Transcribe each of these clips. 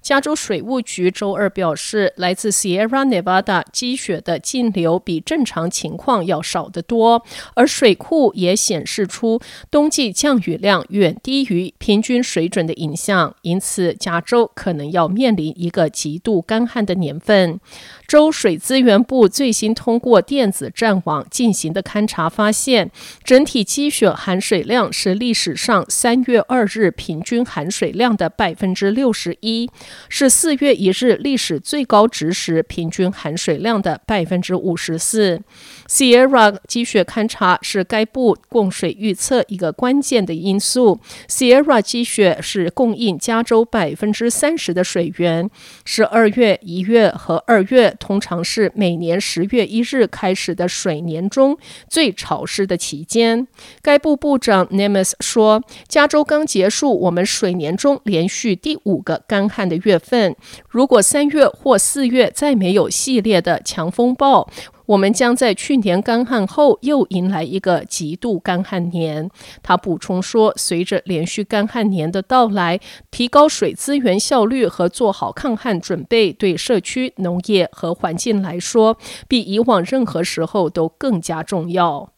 加州水务局周二表示，来自 Sierra Nevada 积雪的径流比正常情况要少得多，而水库也显示出冬季降雨量远低于平均水准的影响，因此加州可能要面临一个极度干旱的年份。州水资源部最新通过电子战网进行的勘查发现，整体积雪含水量是历史上三月二日平均含水量的百分之六十一。是四月一日历史最高值时平均含水量的百分之五十四。Sierra 积雪勘察是该部供水预测一个关键的因素。Sierra 积雪是供应加州百分之三十的水源。十二月、一月和二月通常是每年十月一日开始的水年中最潮湿的期间。该部部长 Nemes 说：“加州刚结束我们水年中连续第五个干旱的月份。如果三月或四月再没有系列的强风暴，”我们将在去年干旱后又迎来一个极度干旱年。他补充说，随着连续干旱年的到来，提高水资源效率和做好抗旱准备，对社区、农业和环境来说，比以往任何时候都更加重要。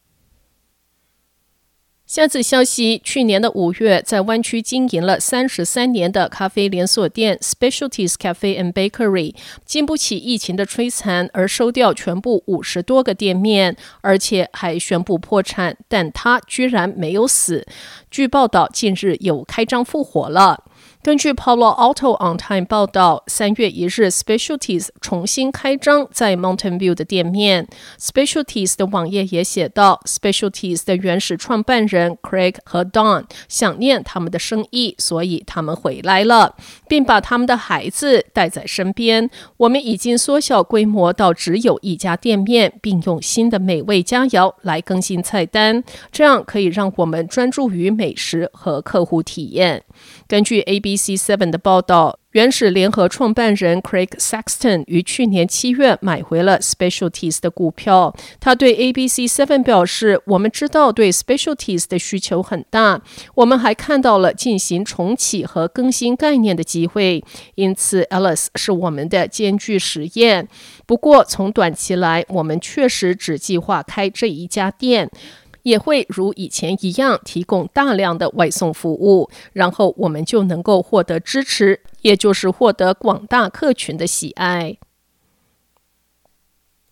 下次消息：去年的五月，在湾区经营了三十三年的咖啡连锁店 Specialties Cafe and Bakery，经不起疫情的摧残而收掉全部五十多个店面，而且还宣布破产。但他居然没有死。据报道，近日又开张复活了。根据 Paulo Alto On Time 报道，三月一日，Specialties 重新开张在 Mountain View 的店面。Specialties 的网页也写道，Specialties 的原始创办人 Craig 和 Don 想念他们的生意，所以他们回来了，并把他们的孩子带在身边。我们已经缩小规模到只有一家店面，并用新的美味佳肴来更新菜单，这样可以让我们专注于美食和客户体验。根据 A B ABC7 的报道，原始联合创办人 Craig Sexton 于去年七月买回了 Specialties 的股票。他对 ABC7 表示：“我们知道对 Specialties 的需求很大，我们还看到了进行重启和更新概念的机会。因此，Alice 是我们的艰巨实验。不过，从短期来，我们确实只计划开这一家店。”也会如以前一样提供大量的外送服务，然后我们就能够获得支持，也就是获得广大客群的喜爱。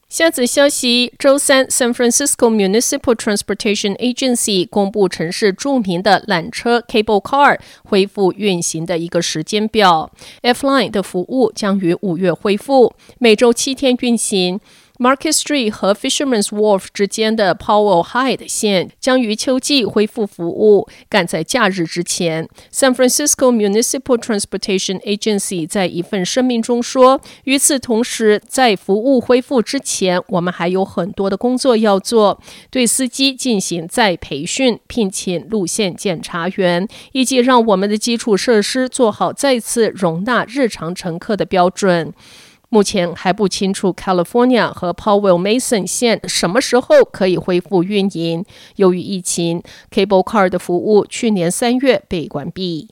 下则消息：周三，San Francisco Municipal Transportation Agency 公布城市著名的缆车 Cable Car 恢复运行的一个时间表。F-Line 的服务将于五月恢复，每周七天运行。Market Street 和 Fisherman's Wharf 之间的 Powell Hyde 线将于秋季恢复服务，赶在假日之前。San Francisco Municipal Transportation Agency 在一份声明中说：“与此同时，在服务恢复之前，我们还有很多的工作要做，对司机进行再培训，聘请路线检查员，以及让我们的基础设施做好再次容纳日常乘客的标准。”目前还不清楚 California 和 Powell Mason 线什么时候可以恢复运营。由于疫情，Cable Car 的服务去年三月被关闭。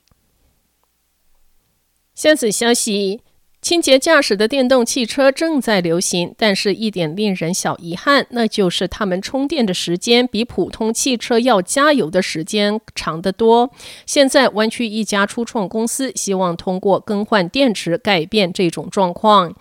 下次消息。清洁驾驶的电动汽车正在流行，但是一点令人小遗憾，那就是它们充电的时间比普通汽车要加油的时间长得多。现在，湾区一家初创公司希望通过更换电池改变这种状况。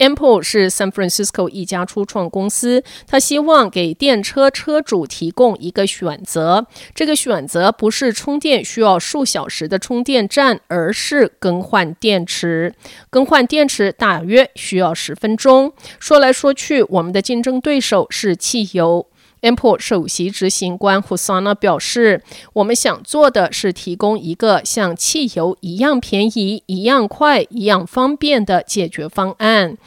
Ample 是 San Francisco 一家初创公司，他希望给电车车主提供一个选择。这个选择不是充电需要数小时的充电站，而是更换电池。更换电池大约需要十分钟。说来说去，我们的竞争对手是汽油。Ample 首席执行官 Husana 表示：“我们想做的是提供一个像汽油一样便宜、一样快、一样方便的解决方案。”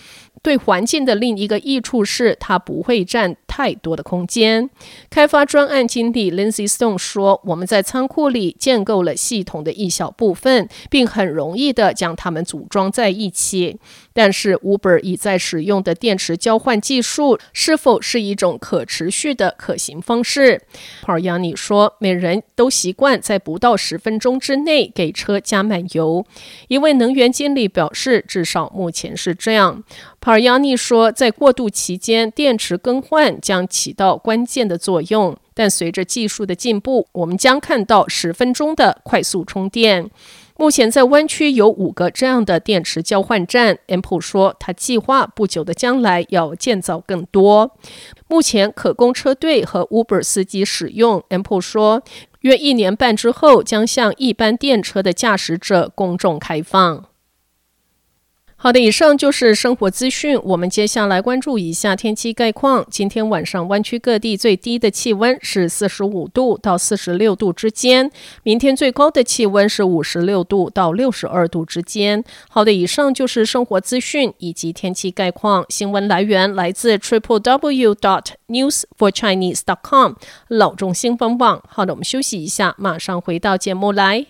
对环境的另一个益处是，它不会占太多的空间。开发专案经理 Lindsay Stone 说：“我们在仓库里建构了系统的一小部分，并很容易地将它们组装在一起。但是，Uber 已在使用的电池交换技术是否是一种可持续的可行方式？”Paryani 说：“每人都习惯在不到十分钟之内给车加满油。”一位能源经理表示：“至少目前是这样。”帕尔亚尼说，在过渡期间，电池更换将起到关键的作用。但随着技术的进步，我们将看到十分钟的快速充电。目前在湾区有五个这样的电池交换站。Ample 说，他计划不久的将来要建造更多。目前可供车队和 Uber 司机使用。Ample 说，约一年半之后将向一般电车的驾驶者公众开放。好的，以上就是生活资讯。我们接下来关注一下天气概况。今天晚上湾区各地最低的气温是四十五度到四十六度之间，明天最高的气温是五十六度到六十二度之间。好的，以上就是生活资讯以及天气概况。新闻来源来自 triple w dot news for chinese dot com 老中新闻网。好的，我们休息一下，马上回到节目来。